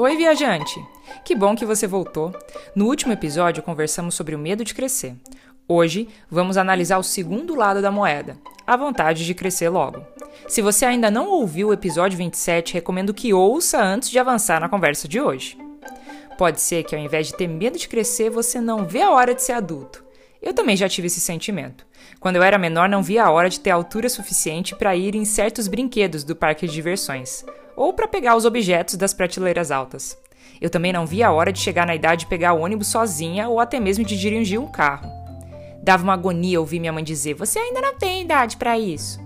Oi, viajante! Que bom que você voltou. No último episódio, conversamos sobre o medo de crescer. Hoje, vamos analisar o segundo lado da moeda, a vontade de crescer logo. Se você ainda não ouviu o episódio 27, recomendo que ouça antes de avançar na conversa de hoje. Pode ser que ao invés de ter medo de crescer, você não vê a hora de ser adulto. Eu também já tive esse sentimento. Quando eu era menor, não via a hora de ter altura suficiente para ir em certos brinquedos do parque de diversões, ou para pegar os objetos das prateleiras altas. Eu também não via a hora de chegar na idade de pegar o ônibus sozinha ou até mesmo de dirigir um carro. Dava uma agonia ouvir minha mãe dizer: Você ainda não tem idade para isso.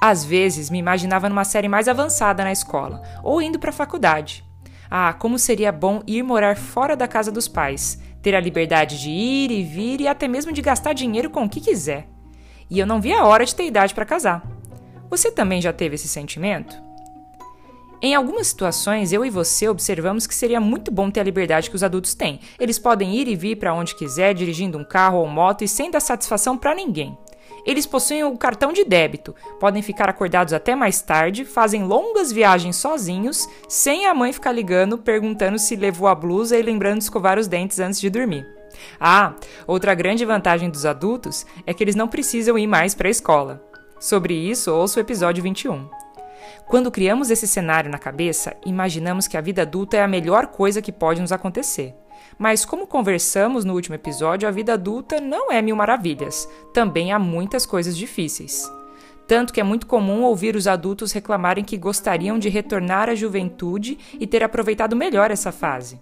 Às vezes me imaginava numa série mais avançada na escola ou indo para a faculdade. Ah, como seria bom ir morar fora da casa dos pais, ter a liberdade de ir e vir e até mesmo de gastar dinheiro com o que quiser. E eu não via a hora de ter idade para casar. Você também já teve esse sentimento? Em algumas situações, eu e você observamos que seria muito bom ter a liberdade que os adultos têm. Eles podem ir e vir para onde quiser, dirigindo um carro ou moto e sem dar satisfação para ninguém. Eles possuem o cartão de débito, podem ficar acordados até mais tarde, fazem longas viagens sozinhos, sem a mãe ficar ligando, perguntando se levou a blusa e lembrando de escovar os dentes antes de dormir. Ah, outra grande vantagem dos adultos é que eles não precisam ir mais para a escola. Sobre isso, ouça o episódio 21. Quando criamos esse cenário na cabeça, imaginamos que a vida adulta é a melhor coisa que pode nos acontecer. Mas, como conversamos no último episódio, a vida adulta não é mil maravilhas. Também há muitas coisas difíceis. Tanto que é muito comum ouvir os adultos reclamarem que gostariam de retornar à juventude e ter aproveitado melhor essa fase.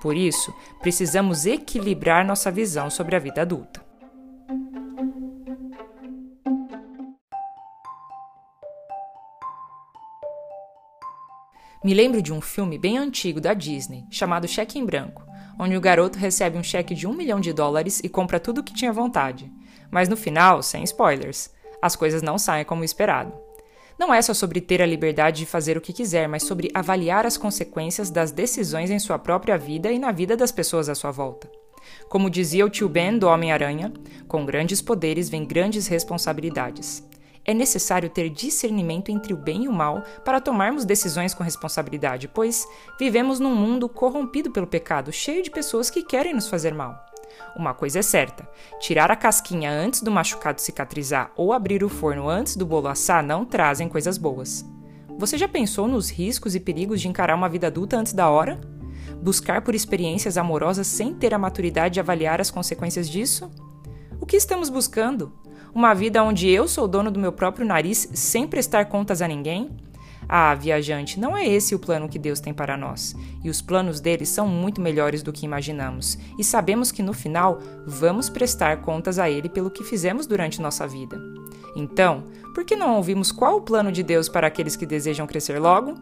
Por isso, precisamos equilibrar nossa visão sobre a vida adulta. Me lembro de um filme bem antigo da Disney, chamado Cheque em Branco, onde o garoto recebe um cheque de um milhão de dólares e compra tudo o que tinha vontade. Mas no final, sem spoilers, as coisas não saem como esperado. Não é só sobre ter a liberdade de fazer o que quiser, mas sobre avaliar as consequências das decisões em sua própria vida e na vida das pessoas à sua volta. Como dizia o tio Ben do Homem-Aranha, com grandes poderes vem grandes responsabilidades. É necessário ter discernimento entre o bem e o mal para tomarmos decisões com responsabilidade, pois vivemos num mundo corrompido pelo pecado, cheio de pessoas que querem nos fazer mal. Uma coisa é certa: tirar a casquinha antes do machucado cicatrizar ou abrir o forno antes do bolo assar não trazem coisas boas. Você já pensou nos riscos e perigos de encarar uma vida adulta antes da hora? Buscar por experiências amorosas sem ter a maturidade de avaliar as consequências disso? O que estamos buscando? Uma vida onde eu sou dono do meu próprio nariz sem prestar contas a ninguém? Ah, viajante, não é esse o plano que Deus tem para nós. E os planos dele são muito melhores do que imaginamos. E sabemos que no final vamos prestar contas a ele pelo que fizemos durante nossa vida. Então, por que não ouvimos qual o plano de Deus para aqueles que desejam crescer logo?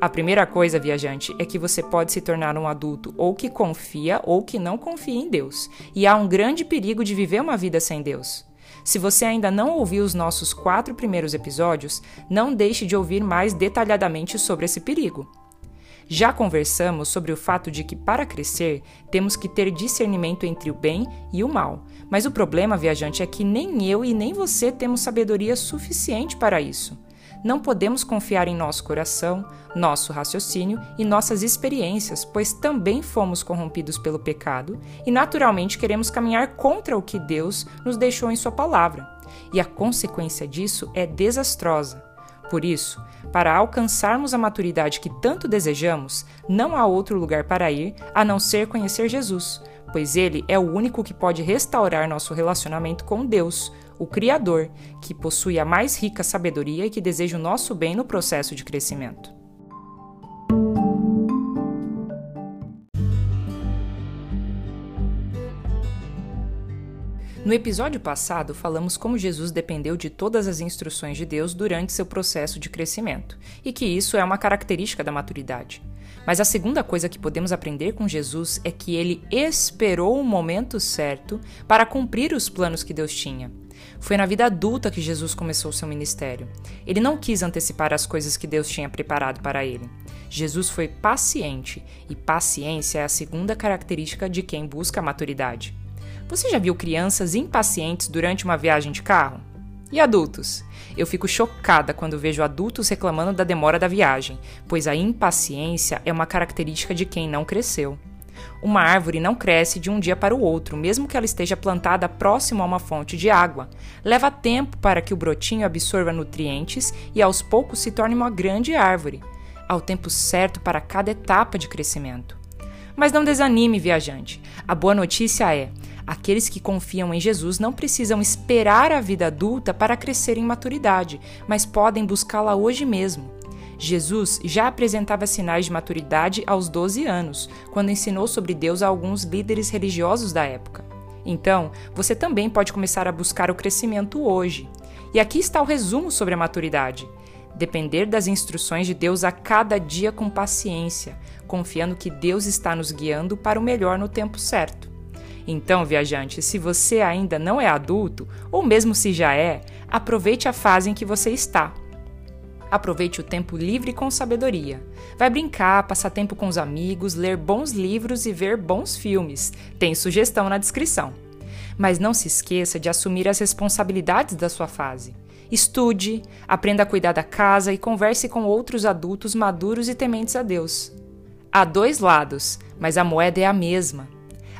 A primeira coisa, viajante, é que você pode se tornar um adulto ou que confia ou que não confia em Deus. E há um grande perigo de viver uma vida sem Deus. Se você ainda não ouviu os nossos quatro primeiros episódios, não deixe de ouvir mais detalhadamente sobre esse perigo. Já conversamos sobre o fato de que, para crescer, temos que ter discernimento entre o bem e o mal. Mas o problema, viajante, é que nem eu e nem você temos sabedoria suficiente para isso. Não podemos confiar em nosso coração, nosso raciocínio e nossas experiências, pois também fomos corrompidos pelo pecado e naturalmente queremos caminhar contra o que Deus nos deixou em Sua palavra. E a consequência disso é desastrosa. Por isso, para alcançarmos a maturidade que tanto desejamos, não há outro lugar para ir a não ser conhecer Jesus, pois Ele é o único que pode restaurar nosso relacionamento com Deus, o Criador, que possui a mais rica sabedoria e que deseja o nosso bem no processo de crescimento. No episódio passado, falamos como Jesus dependeu de todas as instruções de Deus durante seu processo de crescimento, e que isso é uma característica da maturidade. Mas a segunda coisa que podemos aprender com Jesus é que ele esperou o momento certo para cumprir os planos que Deus tinha. Foi na vida adulta que Jesus começou seu ministério. Ele não quis antecipar as coisas que Deus tinha preparado para ele. Jesus foi paciente, e paciência é a segunda característica de quem busca a maturidade. Você já viu crianças impacientes durante uma viagem de carro? E adultos? Eu fico chocada quando vejo adultos reclamando da demora da viagem, pois a impaciência é uma característica de quem não cresceu. Uma árvore não cresce de um dia para o outro, mesmo que ela esteja plantada próximo a uma fonte de água. Leva tempo para que o brotinho absorva nutrientes e aos poucos se torne uma grande árvore. Há o tempo certo para cada etapa de crescimento. Mas não desanime, viajante. A boa notícia é: Aqueles que confiam em Jesus não precisam esperar a vida adulta para crescer em maturidade, mas podem buscá-la hoje mesmo. Jesus já apresentava sinais de maturidade aos 12 anos, quando ensinou sobre Deus a alguns líderes religiosos da época. Então, você também pode começar a buscar o crescimento hoje. E aqui está o resumo sobre a maturidade. Depender das instruções de Deus a cada dia com paciência, confiando que Deus está nos guiando para o melhor no tempo certo. Então, viajante, se você ainda não é adulto, ou mesmo se já é, aproveite a fase em que você está. Aproveite o tempo livre com sabedoria. Vai brincar, passar tempo com os amigos, ler bons livros e ver bons filmes. Tem sugestão na descrição. Mas não se esqueça de assumir as responsabilidades da sua fase. Estude, aprenda a cuidar da casa e converse com outros adultos maduros e tementes a Deus. Há dois lados, mas a moeda é a mesma.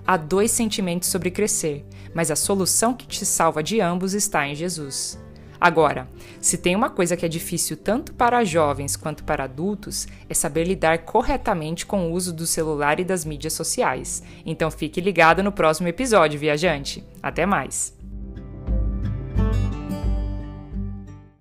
Há dois sentimentos sobre crescer, mas a solução que te salva de ambos está em Jesus. Agora, se tem uma coisa que é difícil tanto para jovens quanto para adultos, é saber lidar corretamente com o uso do celular e das mídias sociais. Então fique ligado no próximo episódio, viajante. Até mais!